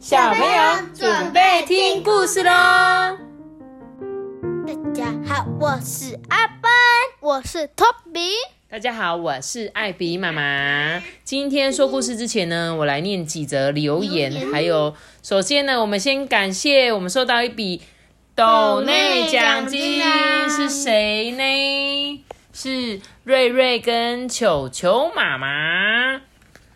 小朋友准备听故事喽！大家好，我是阿班，我是 Toby。大家好，我是艾比妈妈。今天说故事之前呢，我来念几则留言。还有，首先呢，我们先感谢我们收到一笔斗内奖金，是谁呢？是瑞瑞跟球球妈妈。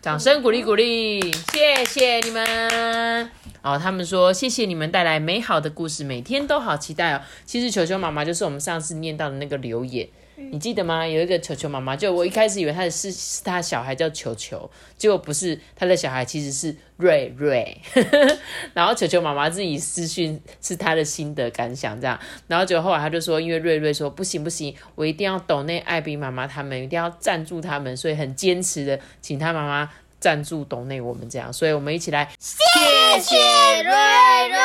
掌声鼓励鼓励，谢谢你们哦！他们说谢谢你们带来美好的故事，每天都好期待哦。其实球球妈妈就是我们上次念到的那个留言，你记得吗？有一个球球妈妈，就我一开始以为他的是是他小孩叫球球，结果不是他的小孩，其实是瑞瑞。然后球球妈妈自己私讯是他的心得感想这样，然后就后来他就说，因为瑞瑞说不行不行，我一定要抖内艾比妈妈他们一定要赞助他们，所以很坚持的请他妈妈。赞助董内我们这样，所以我们一起来，谢谢瑞瑞，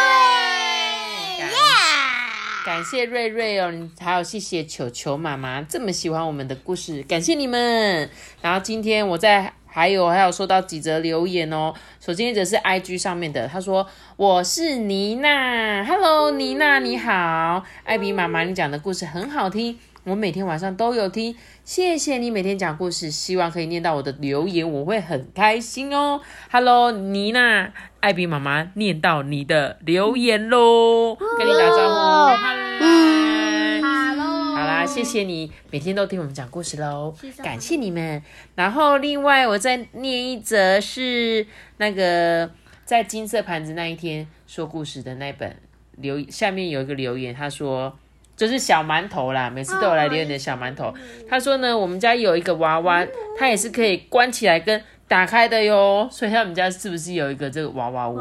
感谢瑞瑞哦，还有谢谢球球妈妈这么喜欢我们的故事，感谢你们。然后今天我在还有还有收到几则留言哦，首先一则是 IG 上面的，他说我是妮娜，Hello 妮娜你好，艾比妈妈你讲的故事很好听。我每天晚上都有听，谢谢你每天讲故事，希望可以念到我的留言，我会很开心哦。Hello，妮娜，艾比妈妈念到你的留言喽，跟你打招呼。Hello，好啦，谢谢你每天都听我们讲故事喽，感谢你们。然后另外我再念一则，是那个在金色盘子那一天说故事的那本留下面有一个留言，他说。就是小馒头啦，每次都有来留言的小馒头。他说呢，我们家有一个娃娃，它也是可以关起来跟打开的哟。所以他们家是不是有一个这个娃娃屋？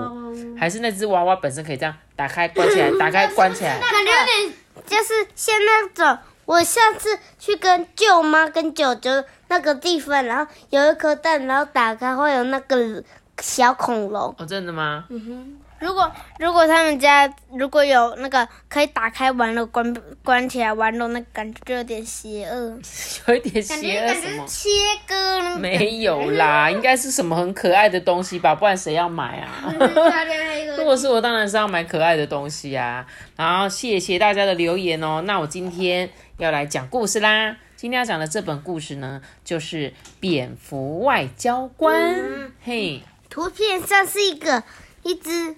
还是那只娃娃本身可以这样打开关起来，打开关起来？感觉有点就是像那种，我上次去跟舅妈跟舅舅那个地方，然后有一颗蛋，然后打开会有那个小恐龙。哦，真的吗？嗯哼。如果如果他们家如果有那个可以打开玩的关关起来玩的，那感觉就有点邪恶，有一点邪恶什么？切割？没有啦，应该是什么很可爱的东西吧，不然谁要买啊？如果是我，当然是要买可爱的东西啊。然后谢谢大家的留言哦。那我今天要来讲故事啦。今天要讲的这本故事呢，就是《蝙蝠外交官》。嘿，图片上是一个一只。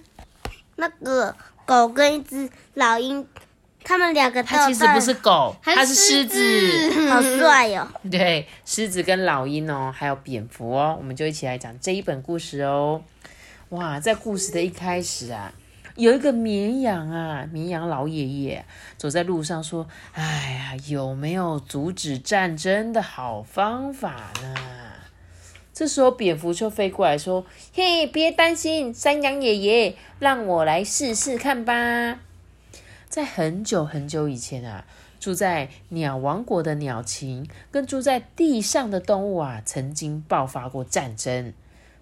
那个狗跟一只老鹰，他们两个它其实不是狗，它是狮子，好帅哦！对，狮子跟老鹰哦，还有蝙蝠哦，我们就一起来讲这一本故事哦。哇，在故事的一开始啊，有一个绵羊啊，绵羊老爷爷走在路上说：“哎呀，有没有阻止战争的好方法呢？”这时候，蝙蝠就飞过来说：“嘿，别担心，山羊爷爷，让我来试试看吧。”在很久很久以前啊，住在鸟王国的鸟禽跟住在地上的动物啊，曾经爆发过战争。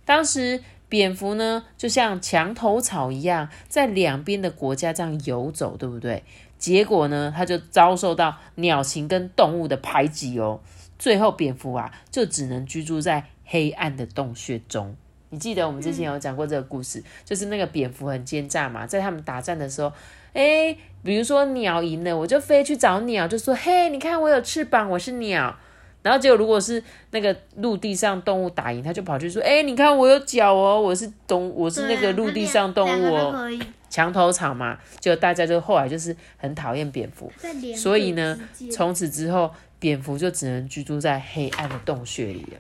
当时，蝙蝠呢，就像墙头草一样，在两边的国家这样游走，对不对？结果呢，它就遭受到鸟禽跟动物的排挤哦。最后，蝙蝠啊，就只能居住在。黑暗的洞穴中，你记得我们之前有讲过这个故事，就是那个蝙蝠很奸诈嘛，在他们打战的时候，哎，比如说鸟赢了，我就飞去找鸟，就说：“嘿，你看我有翅膀，我是鸟。”然后结果如果是那个陆地上动物打赢，他就跑去说：“哎，你看我有脚哦，我是动，我是那个陆地上动物哦，墙头草嘛。”就大家就后来就是很讨厌蝙蝠，所以呢，从此之后，蝙蝠就只能居住在黑暗的洞穴里了。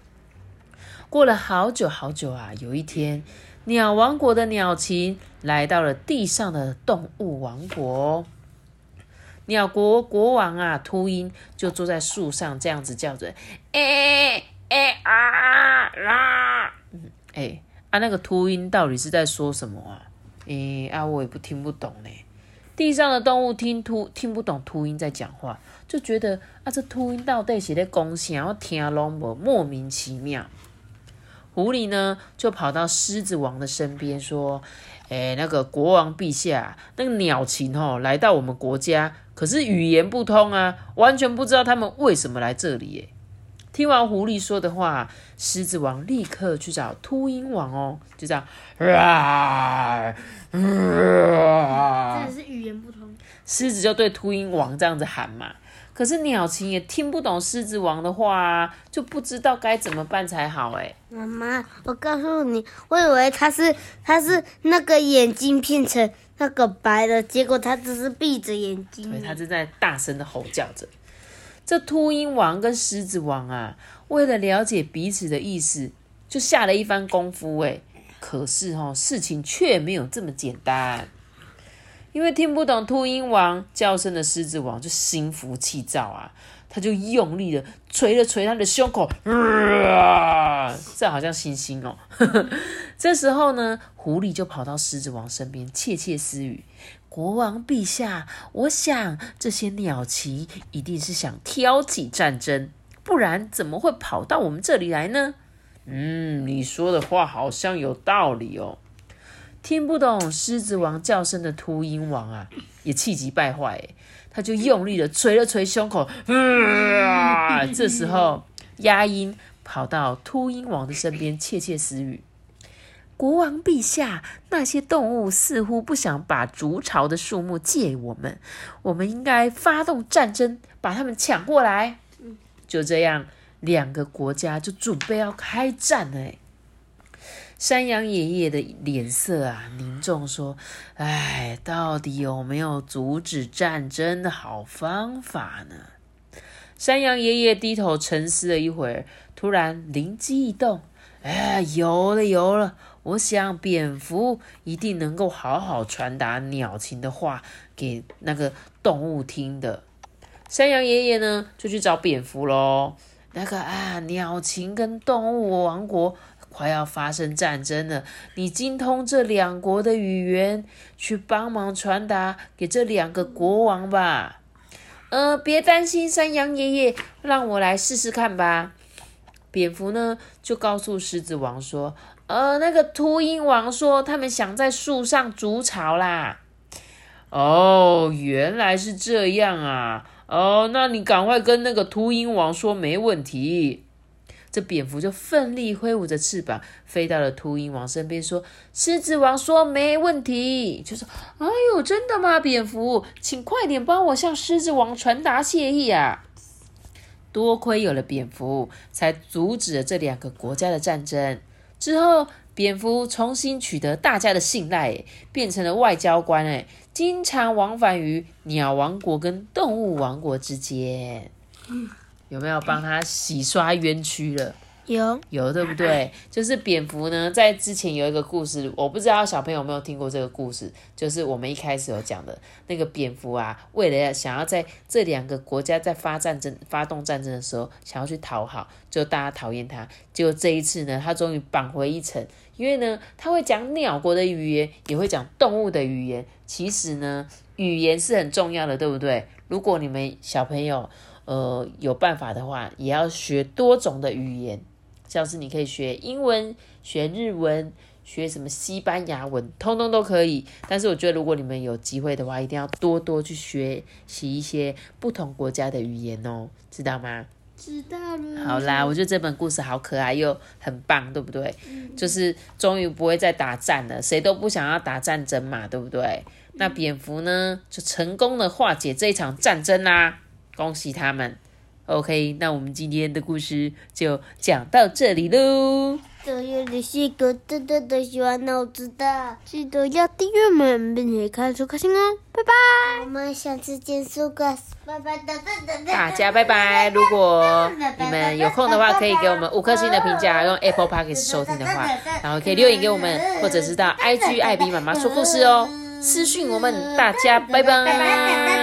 过了好久好久啊！有一天，鸟王国的鸟禽来到了地上的动物王国。鸟国国王啊，秃鹰就坐在树上，这样子叫着：“哎哎啊啦！”哎啊，那个秃鹰到底是在说什么啊？哎啊，我也不听不懂呢。地上的动物听秃听不懂秃鹰在讲话，就觉得啊，这秃鹰到底是在讲啥？我听拢无，莫名其妙。狐狸呢，就跑到狮子王的身边说：“哎，那个国王陛下，那个鸟禽哦，来到我们国家，可是语言不通啊，完全不知道他们为什么来这里。”哎，听完狐狸说的话，狮子王立刻去找秃鹰王哦，就这样，啊，真的是语言不通。狮子就对秃鹰王这样子喊嘛。可是鸟禽也听不懂狮子王的话啊，就不知道该怎么办才好哎。妈妈，我告诉你，我以为他是他是那个眼睛变成那个白的，结果他只是闭着眼睛。对，他正在大声的吼叫着。这秃鹰王跟狮子王啊，为了了解彼此的意思，就下了一番功夫哎。可是哦，事情却没有这么简单。因为听不懂秃鹰王叫声的狮子王就心浮气躁啊，他就用力的捶了捶他的胸口，啊这好像星星哦。这时候呢，狐狸就跑到狮子王身边窃窃私语：“国王陛下，我想这些鸟禽一定是想挑起战争，不然怎么会跑到我们这里来呢？”嗯，你说的话好像有道理哦。听不懂狮子王叫声的秃鹰王啊，也气急败坏，他就用力的捶了捶胸口。这时候，鸭鹰跑到秃鹰王的身边，窃窃私语：“国王陛下，那些动物似乎不想把竹巢的树木借我们，我们应该发动战争，把他们抢过来。”就这样，两个国家就准备要开战了。山羊爷爷的脸色啊凝重，说：“哎，到底有没有阻止战争的好方法呢？”山羊爷爷低头沉思了一会儿，突然灵机一动：“哎，有了，有了！我想蝙蝠一定能够好好传达鸟禽的话给那个动物听的。”山羊爷爷呢，就去找蝙蝠喽。那个啊，鸟禽跟动物王国。快要发生战争了，你精通这两国的语言，去帮忙传达给这两个国王吧。呃，别担心，山羊爷爷，让我来试试看吧。蝙蝠呢，就告诉狮子王说：“呃，那个秃鹰王说，他们想在树上筑巢啦。”哦，原来是这样啊。哦，那你赶快跟那个秃鹰王说，没问题。这蝙蝠就奋力挥舞着翅膀，飞到了秃鹰王身边，说：“狮子王说没问题。”就说：“哎呦，真的吗？蝙蝠，请快点帮我向狮子王传达谢意啊！”多亏有了蝙蝠，才阻止了这两个国家的战争。之后，蝙蝠重新取得大家的信赖，变成了外交官，哎，经常往返于鸟王国跟动物王国之间。有没有帮他洗刷冤屈了？有有，对不对？就是蝙蝠呢，在之前有一个故事，我不知道小朋友有没有听过这个故事。就是我们一开始有讲的那个蝙蝠啊，为了要想要在这两个国家在发战争、发动战争的时候，想要去讨好，就大家讨厌他。结果这一次呢，他终于扳回一城，因为呢，他会讲鸟国的语言，也会讲动物的语言。其实呢，语言是很重要的，对不对？如果你们小朋友，呃，有办法的话，也要学多种的语言，像是你可以学英文、学日文、学什么西班牙文，通通都可以。但是我觉得，如果你们有机会的话，一定要多多去学习一些不同国家的语言哦，知道吗？知道了。好啦，我觉得这本故事好可爱又很棒，对不对？就是终于不会再打战了，谁都不想要打战争嘛，对不对？那蝙蝠呢，就成功的化解这一场战争啦。恭喜他们，OK，那我们今天的故事就讲到这里喽。这里是个真的的喜欢脑子的，记得要订阅我们，并且开出开心哦，拜拜。我们下次见，苏哥，拜拜大家拜拜。如果你们有空的话，可以给我们五颗星的评价，用 Apple Podcast 收听的话，然后可以留言给我们，或者是到 IG 艾比妈妈说故事哦，私讯我们，大家拜拜。